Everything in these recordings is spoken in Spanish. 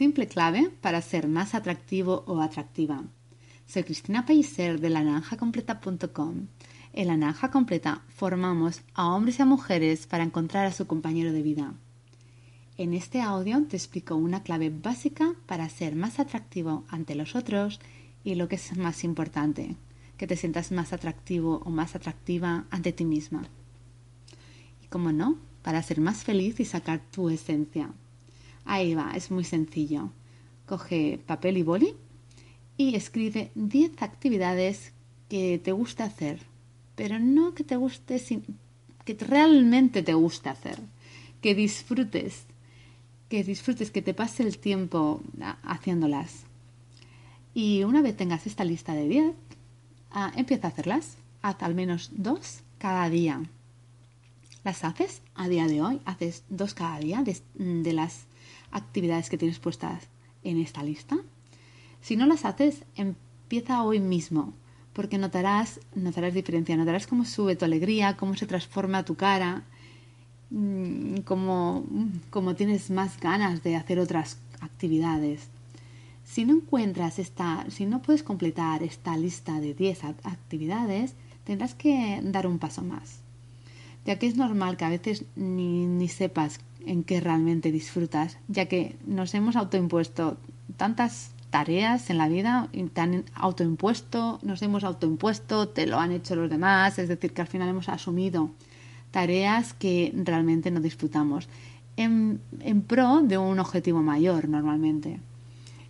Simple clave para ser más atractivo o atractiva. Soy Cristina Paiser de laranjacompleta.com. En La Naranja Completa formamos a hombres y a mujeres para encontrar a su compañero de vida. En este audio te explico una clave básica para ser más atractivo ante los otros y lo que es más importante, que te sientas más atractivo o más atractiva ante ti misma. Y como no, para ser más feliz y sacar tu esencia. Ahí va, es muy sencillo. Coge papel y boli y escribe 10 actividades que te gusta hacer, pero no que te guste, que realmente te guste hacer, que disfrutes, que disfrutes, que te pase el tiempo haciéndolas. Y una vez tengas esta lista de 10, ah, empieza a hacerlas. Haz al menos dos cada día. ¿Las haces a día de hoy? ¿Haces dos cada día de las actividades que tienes puestas en esta lista. Si no las haces, empieza hoy mismo, porque notarás, notarás diferencia, notarás cómo sube tu alegría, cómo se transforma tu cara, mm, cómo, cómo tienes más ganas de hacer otras actividades. Si no encuentras esta, si no puedes completar esta lista de 10 actividades, tendrás que dar un paso más. Ya que es normal que a veces ni, ni sepas en qué realmente disfrutas, ya que nos hemos autoimpuesto tantas tareas en la vida, te han autoimpuesto, nos hemos autoimpuesto, te lo han hecho los demás, es decir, que al final hemos asumido tareas que realmente no disfrutamos en, en pro de un objetivo mayor normalmente.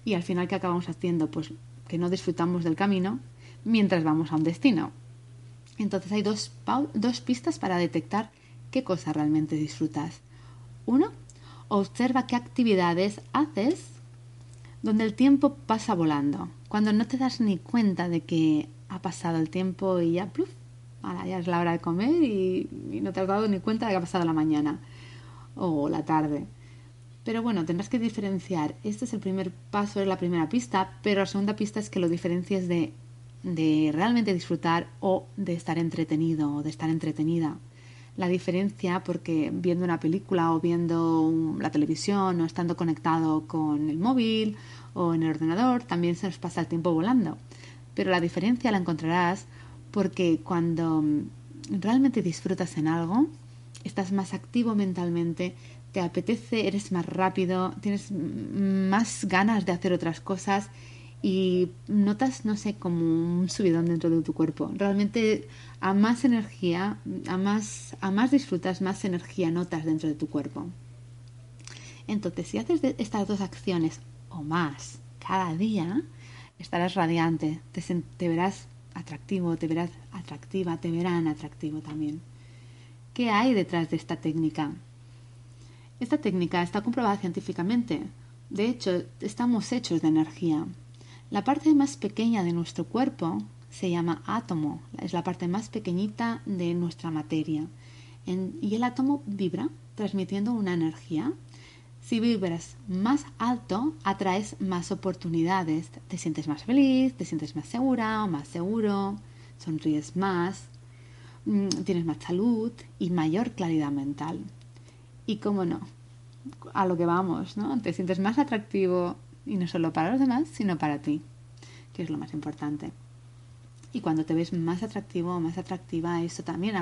Y al final, ¿qué acabamos haciendo? Pues que no disfrutamos del camino mientras vamos a un destino. Entonces hay dos, dos pistas para detectar qué cosa realmente disfrutas. Uno, observa qué actividades haces donde el tiempo pasa volando, cuando no te das ni cuenta de que ha pasado el tiempo y ya, pluf, ahora ya es la hora de comer y, no te has dado ni cuenta de que ha pasado la mañana o la tarde. Pero bueno, tendrás que diferenciar. Este es el primer paso, es la primera pista, pero la segunda pista es que lo diferencies de, de realmente disfrutar o de estar entretenido o de estar entretenida la diferencia porque viendo una película o viendo la televisión o estando conectado con el móvil o en el ordenador también se nos pasa el tiempo volando. Pero la diferencia la encontrarás porque cuando realmente disfrutas en algo, estás más activo mentalmente, te apetece, eres más rápido, tienes más ganas de hacer otras cosas y notas, no sé, como un subidón dentro de tu cuerpo. Realmente a más energía, a más, a más disfrutas, más energía notas dentro de tu cuerpo. Entonces, si haces estas dos acciones o más cada día, estarás radiante, te, te verás atractivo, te verás atractiva, te verán atractivo también. ¿Qué hay detrás de esta técnica? Esta técnica está comprobada científicamente. De hecho, estamos hechos de energía. La parte más pequeña de nuestro cuerpo se llama átomo, es la parte más pequeñita de nuestra materia. y el átomo vibra transmitiendo una energía. Si vibras más alto, atraes más oportunidades, te sientes más feliz, te sientes más segura o más seguro, sonríes más, mm, tienes más salud y mayor claridad mental. Y cómo no, a lo que vamos, ¿no? Te sientes más atractivo, y no solo para los demás, sino para ti, que es lo más importante. Y cuando te ves más atractivo o más atractiva, eso también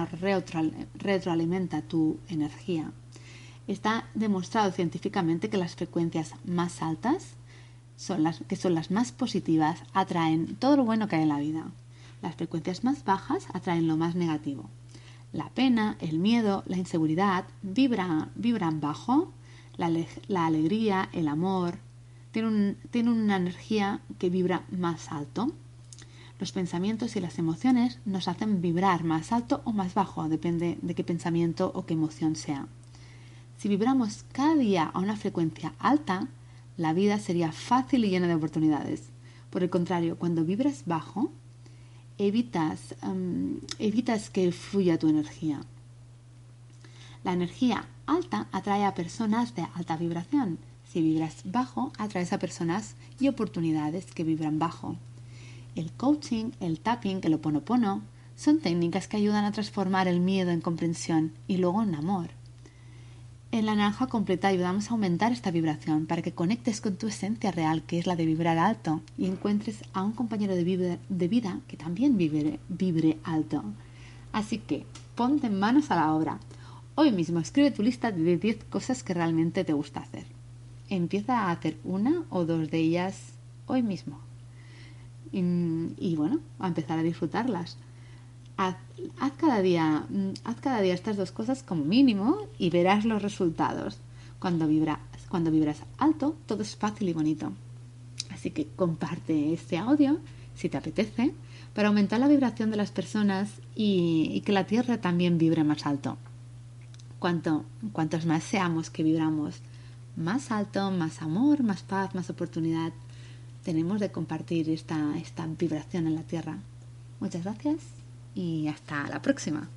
retroalimenta tu energía. Está demostrado científicamente que las frecuencias más altas, son las, que son las más positivas, atraen todo lo bueno que hay en la vida. Las frecuencias más bajas atraen lo más negativo. La pena, el miedo, la inseguridad vibran, vibran bajo, la, la alegría, el amor, tiene, una energía que vibra más alto. Los pensamientos y las emociones nos hacen vibrar más alto o más bajo, depende de qué pensamiento o qué emoción sea. Si vibramos cada día a una frecuencia alta, la vida sería fácil y llena de oportunidades. Por el contrario, cuando vibras bajo, evitas, em, evitas que fluya tu energía. La energía alta atrae a personas de alta vibración si vibras bajo, atraes a personas y oportunidades que vibran bajo. El coaching, el tapping, el oponopono son técnicas que ayudan a transformar el miedo en comprensión y luego en amor. En la naranja completa ayudamos a aumentar esta vibración para que conectes con tu esencia real, que es la de vibrar alto, y encuentres a un compañero de, vida que también vibre, vibre alto. Así que ponte manos a la obra. Hoy mismo escribe tu lista de 10 cosas que realmente te gusta hacer. Empieza a hacer una o dos de ellas hoy mismo. Y, bueno, a empezar a disfrutarlas. Haz, cada día, mm, haz cada día estas dos cosas como mínimo y verás los resultados. Cuando, vibras, cuando alto, todo es fácil y bonito. Así que comparte este audio si te apetece para aumentar la vibración de las personas y, que la Tierra también vibre más alto. Cuanto, cuantos más seamos que vibramos más alto, más amor, más paz, más oportunidad, tenemos de compartir esta, esta vibración en la Tierra. Muchas gracias y hasta la próxima.